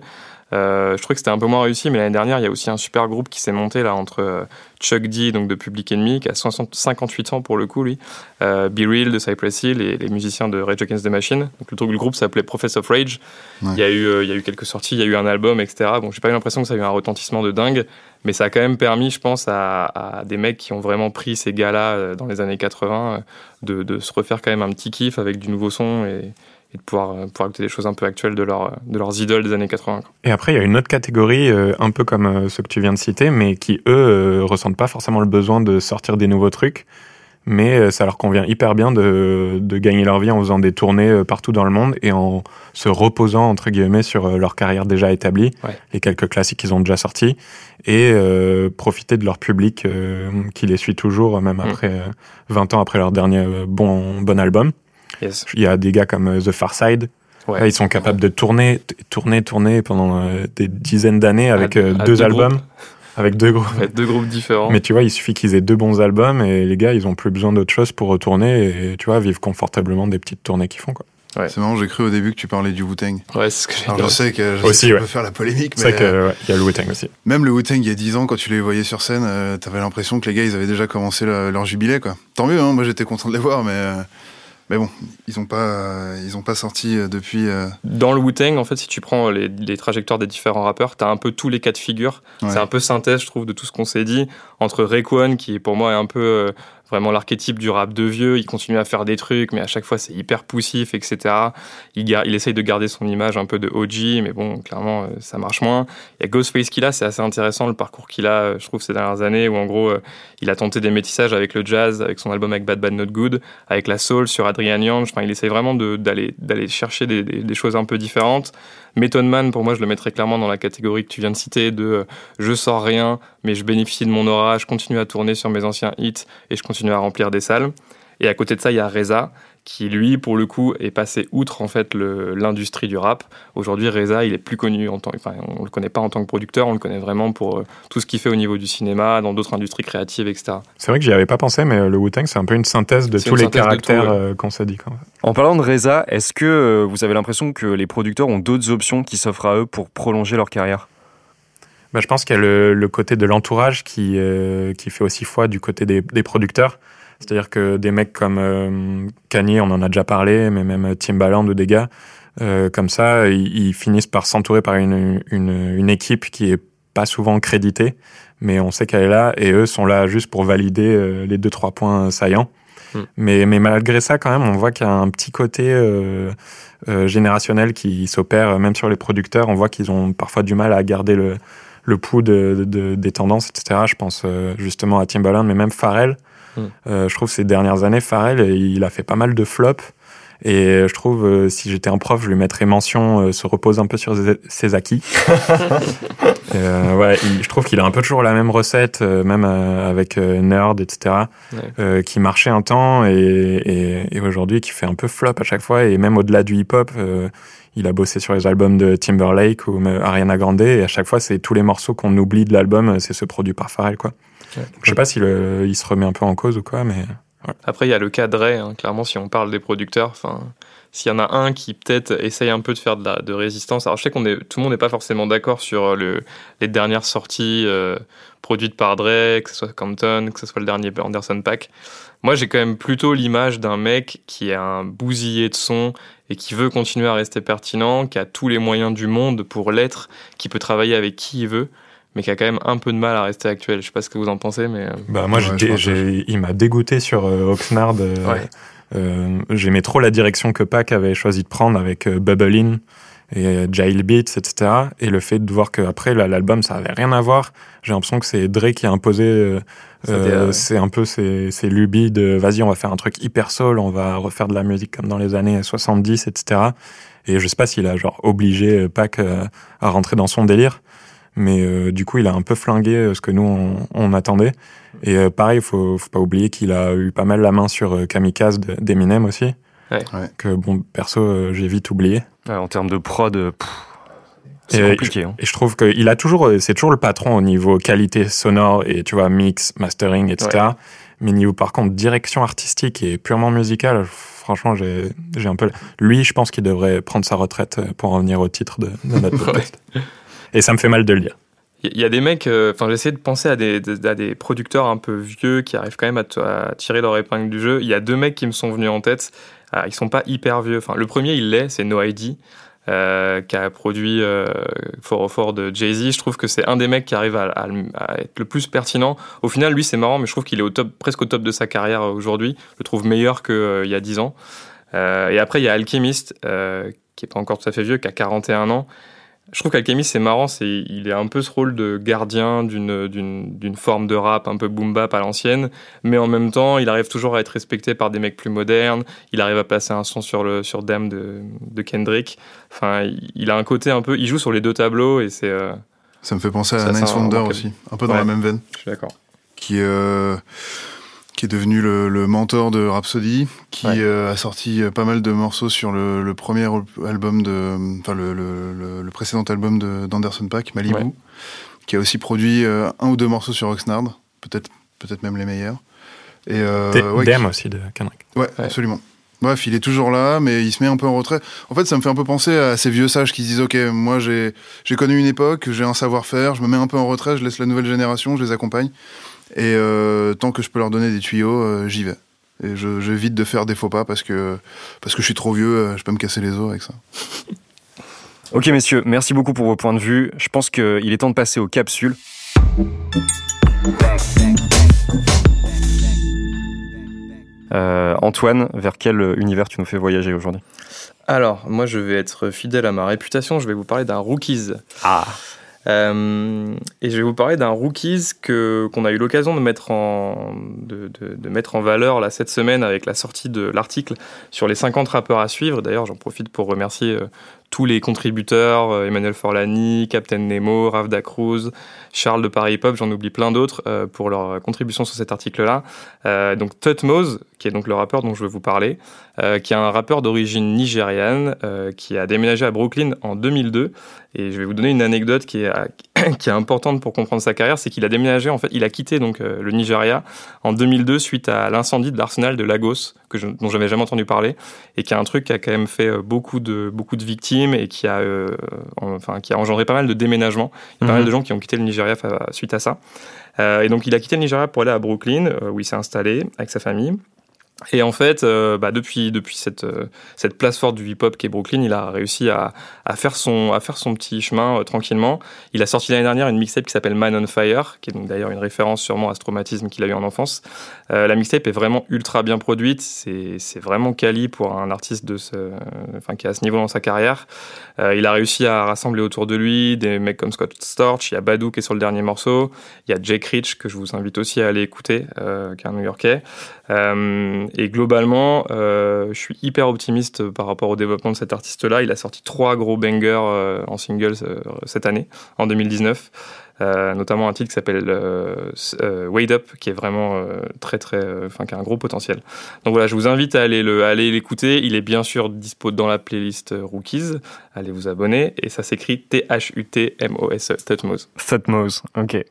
[SPEAKER 2] Euh, je trouvais que c'était un peu moins réussi, mais l'année dernière, il y a aussi un super groupe qui s'est monté là entre euh, Chuck D, donc de Public Enemy, qui a 60 58 ans pour le coup, lui, euh, Be Real de Cypress Hill et les musiciens de Rage Against the Machine. Donc le, truc- le groupe s'appelait Prophet of Rage.
[SPEAKER 4] Ouais.
[SPEAKER 2] Il, y a eu, il y a eu quelques sorties, il y a eu un album, etc. Bon, j'ai pas eu l'impression que ça a eu un retentissement de dingue, mais ça a quand même permis, je pense, à, des mecs qui ont vraiment pris ces gars-là euh, dans les années 80 euh, de, de se refaire quand même un petit kiff avec du nouveau son et, de pouvoir, euh, pouvoir écouter des choses un peu actuelles de, de leurs idoles des années 80. quoi.
[SPEAKER 3] Et après, il y a une autre catégorie, un peu comme ceux que tu viens de citer, mais qui, eux, ressentent pas forcément le besoin de sortir des nouveaux trucs, mais euh, ça leur convient hyper bien de, de gagner leur vie en faisant des tournées euh, partout dans le monde et en se reposant, entre guillemets, sur euh, leur carrière déjà établie,
[SPEAKER 2] Ouais.
[SPEAKER 3] les quelques classiques qu'ils ont déjà sortis, et euh, profiter de leur public euh, qui les suit toujours, même
[SPEAKER 2] Mm.
[SPEAKER 3] après euh, 20 ans après leur dernier bon, bon album.
[SPEAKER 2] Yes.
[SPEAKER 3] Il y a des gars comme The Far Side,
[SPEAKER 2] Ouais.
[SPEAKER 3] Ils sont capables de tourner, tourner, tourner pendant des dizaines d'années avec
[SPEAKER 2] À- à
[SPEAKER 3] deux, albums,
[SPEAKER 2] groupes.
[SPEAKER 3] Avec deux groupes.
[SPEAKER 2] Deux groupes différents.
[SPEAKER 3] Mais tu vois, il suffit qu'ils aient deux bons albums et les gars, ils ont plus besoin d'autre chose pour retourner et tu vois, vivre confortablement des petites tournées qu'ils font. Quoi.
[SPEAKER 2] Ouais.
[SPEAKER 4] C'est marrant, j'ai cru au début que tu parlais du Wu-Tang.
[SPEAKER 2] Ouais, c'est ce que j'ai
[SPEAKER 4] Alors je sais que je
[SPEAKER 3] Aussi,
[SPEAKER 4] sais
[SPEAKER 3] ouais.
[SPEAKER 4] peux faire la polémique,
[SPEAKER 3] C'est
[SPEAKER 4] mais
[SPEAKER 3] vrai qu'il
[SPEAKER 4] euh,
[SPEAKER 3] y a le Wu-Tang aussi.
[SPEAKER 4] même le Wu-Tang il y a 10 ans, quand tu les voyais sur scène, euh, t'avais l'impression que les gars ils avaient déjà commencé le- leur jubilé quoi. Tant mieux, hein, moi j'étais content de les voir, mais euh, mais bon, ils ont pas euh, ils ont pas sorti euh, depuis. euh,
[SPEAKER 2] Dans le Wu-Tang, en fait, si tu prends les, les trajectoires des différents rappeurs, t'as un peu tous les cas de figure.
[SPEAKER 4] ouais.
[SPEAKER 2] C'est un peu synthèse, je trouve, de tout ce qu'on s'est dit. Entre Rayquan, qui pour moi est un peu euh, vraiment l'archétype du rap de vieux, il continue à faire des trucs, mais à chaque fois c'est hyper poussif, etc. Il, il essaye de garder son image un peu de OG, mais bon, clairement, euh, ça marche moins. Il y a Ghostface qu'il a, c'est assez intéressant le parcours qu'il a, euh, je trouve, ces dernières années, où en gros, euh, il a tenté des métissages avec le jazz, avec son album avec Bad Bad Not Good, avec la soul sur Adrian Young. Enfin, il essaye vraiment d'aller d'aller chercher des choses un peu différentes. Method Man, pour moi, je le mettrais clairement dans la catégorie que tu viens de citer de euh, je sors rien, mais je bénéficie de mon aura, je continue à tourner sur mes anciens hits et je continue à remplir des salles. Et à côté de ça, il y a Reza, qui lui, pour le coup, est passé outre en fait l'industrie du rap. Aujourd'hui, Reza, il est plus connu en tant, enfin, on le connaît pas en tant que producteur, on le connaît vraiment pour euh, tout ce qu'il fait au niveau du cinéma, dans d'autres industries créatives, etc.
[SPEAKER 3] C'est vrai que j'y avais pas pensé, mais euh, le Wu-Tang, c'est un peu une synthèse de tous les caractères
[SPEAKER 2] ouais.
[SPEAKER 3] euh, qu'on s'est dit. Quoi.
[SPEAKER 1] En parlant de Reza, est-ce que vous avez l'impression que les producteurs ont d'autres options qui s'offrent à eux pour prolonger leur carrière?
[SPEAKER 3] Bah, je pense qu'il y a le, le côté de l'entourage qui, euh, qui fait aussi foi du côté des, des producteurs. C'est-à-dire que des mecs comme euh, Kanye, on en a déjà parlé, mais même Timbaland ou des gars euh, comme ça, ils, ils finissent par s'entourer par une, une, une équipe qui est pas souvent créditée, mais on sait qu'elle est là et eux sont là juste pour valider euh, les deux trois points saillants.
[SPEAKER 2] Mm.
[SPEAKER 3] Mais, mais malgré ça, quand même, on voit qu'il y a un petit côté euh, euh, générationnel qui s'opère, même sur les producteurs. On voit qu'ils ont parfois du mal à garder le, le pouls de, de- des tendances, etc. Je pense euh, justement à Timbaland, mais même Pharrell.
[SPEAKER 2] Mm.
[SPEAKER 3] Euh, je trouve ces dernières années, Pharrell, il a fait pas mal de flops. Et je trouve, euh, si j'étais un prof, je lui mettrais mention, euh, se repose un peu sur ses- acquis. Euh, ouais, il- je trouve qu'il a un peu toujours la même recette, euh, même euh, avec euh, Nerd, etc.,
[SPEAKER 2] Ouais.
[SPEAKER 3] euh, qui marchait un temps et, et, et aujourd'hui qui fait un peu flop à chaque fois. Et même au-delà du hip-hop, euh, il a bossé sur les albums de Timberlake ou Ariana Grande et à chaque fois, c'est tous les morceaux qu'on oublie de l'album, euh, c'est ce produit par Pharrell, quoi.
[SPEAKER 2] Ouais.
[SPEAKER 3] Donc, je sais pas s'il euh, il se remet un peu en cause ou quoi, mais
[SPEAKER 2] Après, il y a le cas de Ray, hein, clairement, si on parle des producteurs. Enfin, s'il y en a un qui peut-être essaye un peu de faire de, la, de résistance. Alors, je sais qu'on est, tout le monde n'est pas forcément d'accord sur le, les dernières sorties euh, produites par Dre, que ce soit Compton, que ce soit le dernier Anderson Pack. Moi, j'ai quand même plutôt l'image d'un mec qui est un bousillé de son et qui veut continuer à rester pertinent, qui a tous les moyens du monde pour l'être, qui peut travailler avec qui il veut, mais qui a quand même un peu de mal à rester actuel. Je sais pas ce que vous en pensez, mais euh,
[SPEAKER 3] Bah moi,
[SPEAKER 4] Ouais, je
[SPEAKER 3] il m'a dégoûté sur euh, Oxnard. euh,
[SPEAKER 2] Ouais.
[SPEAKER 3] euh, J'aimais trop la direction que Pac avait choisi de prendre avec euh, Bubble In et euh, Jail Beats, etc. Et le fait de voir qu'après l'album, ça avait rien à voir. J'ai l'impression que c'est Dre qui a imposé. euh, euh, c'est un peu ces, ces lubies de vas-y, on va faire un truc hyper soul, on va refaire de la musique comme dans les années 70, etc. Et je sais pas s'il a genre obligé euh, Pac à rentrer dans son délire. Mais euh, du coup, il a un peu flingué ce que nous, on, on attendait. Et euh, pareil, il faut, faut pas oublier qu'il a eu pas mal la main sur euh, Kamikaze de- d'Eminem aussi.
[SPEAKER 2] Ouais.
[SPEAKER 4] Ouais.
[SPEAKER 3] Que bon, perso, euh, j'ai vite oublié.
[SPEAKER 1] Ouais, en termes de prod, euh, pff, c'est
[SPEAKER 3] Et,
[SPEAKER 1] compliqué. hein.
[SPEAKER 3] Et je trouve qu'il a toujours, euh, c'est toujours le patron au niveau qualité sonore et tu vois, mix, mastering, etc. Mais niveau, par contre, direction artistique et purement musicale, franchement, j'ai j'ai un peu. Lui, je pense qu'il devrait prendre sa retraite euh, pour en venir au titre de, de notre podcast. Et ça me fait mal de le dire.
[SPEAKER 2] Il y, a des mecs, euh, enfin j'essaie de penser à des, des- à des producteurs un peu vieux qui arrivent quand même à, t- à tirer leur épingle du jeu. Il y a deux mecs qui me sont venus en tête. Ah, ils sont pas hyper vieux. Enfin, le premier, il l'est, c'est No ID, euh, qui a produit euh, Fort au Fort de Jay-Z. Je trouve que c'est un des mecs qui arrive à, être le plus pertinent. Au final, lui, c'est marrant, mais je trouve qu'il est au top, presque au top de sa carrière euh, aujourd'hui. Je le trouve meilleur qu'il y a 10 ans. Euh, et après, il y a Alchemist, euh, qui est pas encore tout à fait vieux, qui a 41 ans. Je trouve qu'Alchemist, c'est marrant, c'est, il est un peu ce rôle de gardien d'une, forme de rap un peu boom bap à l'ancienne, mais en même temps, il arrive toujours à être respecté par des mecs plus modernes, il arrive à placer un son sur, le, sur Damn de, de Kendrick. Enfin, il, a un côté un peu, il joue sur les deux tableaux et c'est, euh,
[SPEAKER 4] Ça me fait penser à Nice Wonder aussi, un peu dans
[SPEAKER 2] Ouais.
[SPEAKER 4] la même veine,
[SPEAKER 2] je suis d'accord.
[SPEAKER 4] qui, euh, qui est devenu le, le mentor de Rhapsody, qui
[SPEAKER 2] Ouais.
[SPEAKER 4] euh, a sorti euh, pas mal de morceaux sur le, le premier album de, enfin le, le, le- le précédent album de- d'Anderson Paak, Malibu,
[SPEAKER 2] Ouais.
[SPEAKER 4] qui a aussi produit euh, un ou deux morceaux sur Oxnard, peut-être peut-être même les meilleurs. Et euh, ouais,
[SPEAKER 3] Dem aussi de Kendrick.
[SPEAKER 4] Ouais,
[SPEAKER 2] Ouais.
[SPEAKER 4] absolument. Bref, il est toujours là, mais il se met un peu en retrait. En fait, ça me fait un peu penser à ces vieux sages qui se disent Ok, moi j'ai j'ai connu une époque, j'ai un savoir-faire, je me mets un peu en retrait, je laisse la nouvelle génération, je les accompagne. Et euh, tant que je peux leur donner des tuyaux, euh, j'y vais. Et je- j'évite de faire des faux pas parce que, parce que je suis trop vieux, euh, je peux me casser les os avec ça.
[SPEAKER 1] Ok messieurs, merci beaucoup pour vos points de vue. Je pense qu'il est temps de passer aux capsules. Euh, Antoine, vers quel univers tu nous fais voyager aujourd'hui?
[SPEAKER 2] Alors, moi, je vais être fidèle à ma réputation, je vais vous parler d'un Rookies.
[SPEAKER 1] Ah
[SPEAKER 2] Euh, et je vais vous parler d'un rookies que qu'on a eu l'occasion de mettre en de, mettre en valeur là cette semaine avec la sortie de l'article sur les 50 rappeurs à suivre. D'ailleurs, j'en profite pour remercier euh, tous les contributeurs euh, Emmanuel Forlani, Captain Nemo, Rav Cruz, Charles de Paris Pop, j'en oublie plein d'autres euh, pour leur contribution sur cet article-là. Euh, donc Tutmose, qui est donc le rappeur dont je veux vous parler, qui est un rappeur d'origine nigériane qui a déménagé à Brooklyn en 2002 et je vais vous donner une anecdote qui est, qui est importante pour comprendre sa carrière, c'est qu'il a déménagé, en fait, il a quitté donc euh, le Nigeria en 2002 suite à l'incendie de l'arsenal de Lagos, que je, dont j'avais jamais entendu parler, et qui est un truc qui a quand même fait euh, beaucoup de, beaucoup de victimes et qui a, euh, enfin, qui a engendré pas mal de déménagements. Il y a pas
[SPEAKER 1] Mhm.
[SPEAKER 2] mal de gens qui ont quitté le Nigeria suite à ça. Euh, et donc il a quitté le Nigeria pour aller à Brooklyn, où il s'est installé avec sa famille. Et en fait, euh, bah, depuis, euh, cette place forte du hip-hop qui est Brooklyn, il a réussi à, faire, son, petit chemin euh, tranquillement. Il a sorti l'année dernière une mixtape qui s'appelle Man on Fire, qui est donc d'ailleurs une référence sûrement à ce traumatisme qu'il a eu en enfance. la mixtape est vraiment ultra bien produite, c'est vraiment quali pour un artiste qui est à ce niveau dans sa carrière. il a réussi à rassembler autour de lui des mecs comme Scott Storch, il y a Badou qui est sur le dernier morceau, il y a Jake Rich que je vous invite aussi à aller écouter, qui est un New-Yorkais. Et globalement, euh, je suis hyper optimiste par rapport au développement de cet artiste-là. Il a sorti trois gros bangers euh, en singles euh, cette année, en 2019. notamment un titre qui s'appelle Wade Up, qui est vraiment très très, enfin qui a un gros potentiel. Donc voilà, je vous invite à aller le, aller l'écouter. Il est bien sûr dispo dans la playlist Rookies. Allez vous abonner et ça s'écrit T H U T M O S E. Thutmose.
[SPEAKER 1] Thutmose, ok.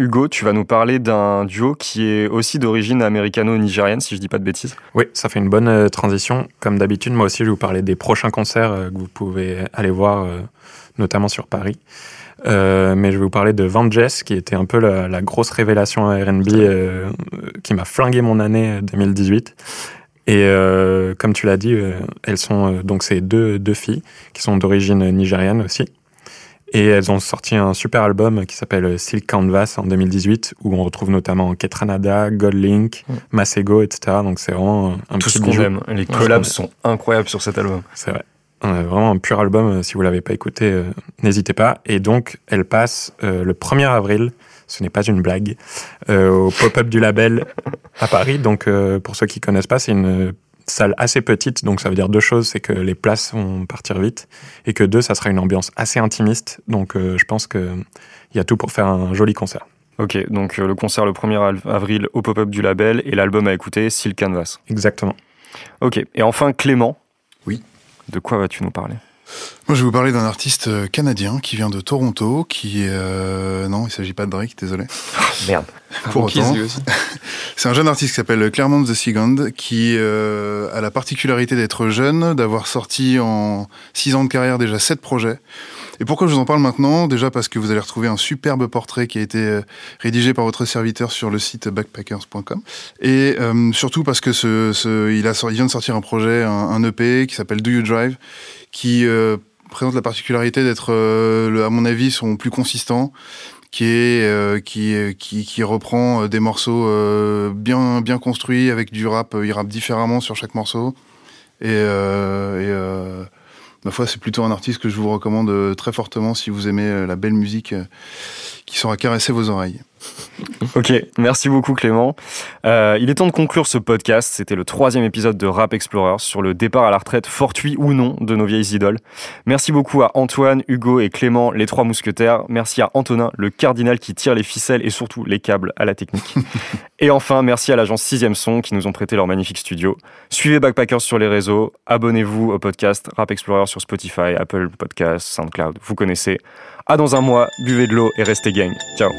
[SPEAKER 1] Hugo, tu vas nous parler d'un duo qui est aussi d'origine américano-nigérienne, si je dis pas de bêtises.
[SPEAKER 3] Oui, ça fait une bonne euh, transition. Comme d'habitude, moi aussi, je vais vous parler des prochains concerts euh, que vous pouvez aller voir, euh, notamment sur Paris. mais je vais vous parler de Van Jess, qui était un peu la, grosse révélation R&B qui m'a flingué mon année 2018. Et comme tu l'as dit, elles sont donc ces deux, deux filles qui sont d'origine nigérienne aussi. Et elles ont sorti un super album qui s'appelle Silk Canvas en 2018, où on retrouve notamment Ketranada, Godlink, mm. Masego, etc. Donc c'est vraiment un
[SPEAKER 1] Tout
[SPEAKER 3] petit
[SPEAKER 1] ce qu'on aime. Les collabs sont incroyables sur cet album.
[SPEAKER 3] C'est vrai. vraiment un pur album. Euh, si vous l'avez pas écouté, euh, n'hésitez pas. Et donc, elle passe euh, le 1er avril. Ce n'est pas une blague. au pop-up du label à Paris. Donc, pour ceux qui connaissent pas, c'est une salle assez petite, donc ça veut dire deux choses, c'est que les places vont partir vite, et que deux, ça sera une ambiance assez intimiste, donc euh, je pense qu'il y a tout pour faire un joli concert.
[SPEAKER 1] Ok, donc euh, le concert le 1er avril au pop-up du label, et l'album à écouter, Silk Canvas.
[SPEAKER 3] Exactement.
[SPEAKER 1] Ok, et enfin Clément.
[SPEAKER 4] Oui.
[SPEAKER 1] De quoi vas-tu nous parler?
[SPEAKER 4] Moi, je vais vous parler d'un artiste euh, canadien qui vient de Toronto, qui euh... non, il s'agit pas de Drake, désolé.
[SPEAKER 1] Merde.
[SPEAKER 4] Pour autant, c'est un jeune artiste qui s'appelle Claremont the Second, qui euh, a la particularité d'être jeune, d'avoir sorti en six ans de carrière déjà sept projets. Et pourquoi je vous en parle maintenant? Déjà parce que vous allez retrouver un superbe portrait qui a été euh, rédigé par votre serviteur sur le site backpackers.com. Et euh, surtout parce que ce, ce, il, a, il vient de sortir un projet, un, un EP qui s'appelle Do You Drive, qui euh, présente la particularité d'être, euh, à mon avis, son plus consistant, qui est euh, qui, qui, reprend des morceaux bien bien construits avec du rap. Il rappe différemment sur chaque morceau et, et ma foi, c'est plutôt un artiste que je vous recommande très fortement si vous aimez la belle musique qui saura caresser vos oreilles.
[SPEAKER 1] Ok, merci beaucoup Clément. Euh, il est temps de conclure ce podcast. C'était le troisième épisode de Rap Explorers sur le départ à la retraite, fortuit ou non, de nos vieilles idoles. Merci beaucoup à Antoine, Hugo et Clément, les trois mousquetaires. Merci à Antonin, le cardinal qui tire les ficelles et surtout les câbles à la technique. et enfin, merci à l'agence 6 Son qui nous ont prêté leur magnifique studio. Suivez Backpackers sur les réseaux. Abonnez-vous au podcast Rap Explorers sur Spotify, Apple Podcasts, SoundCloud. Vous connaissez. À dans un mois, buvez de l'eau et restez gang. Ciao.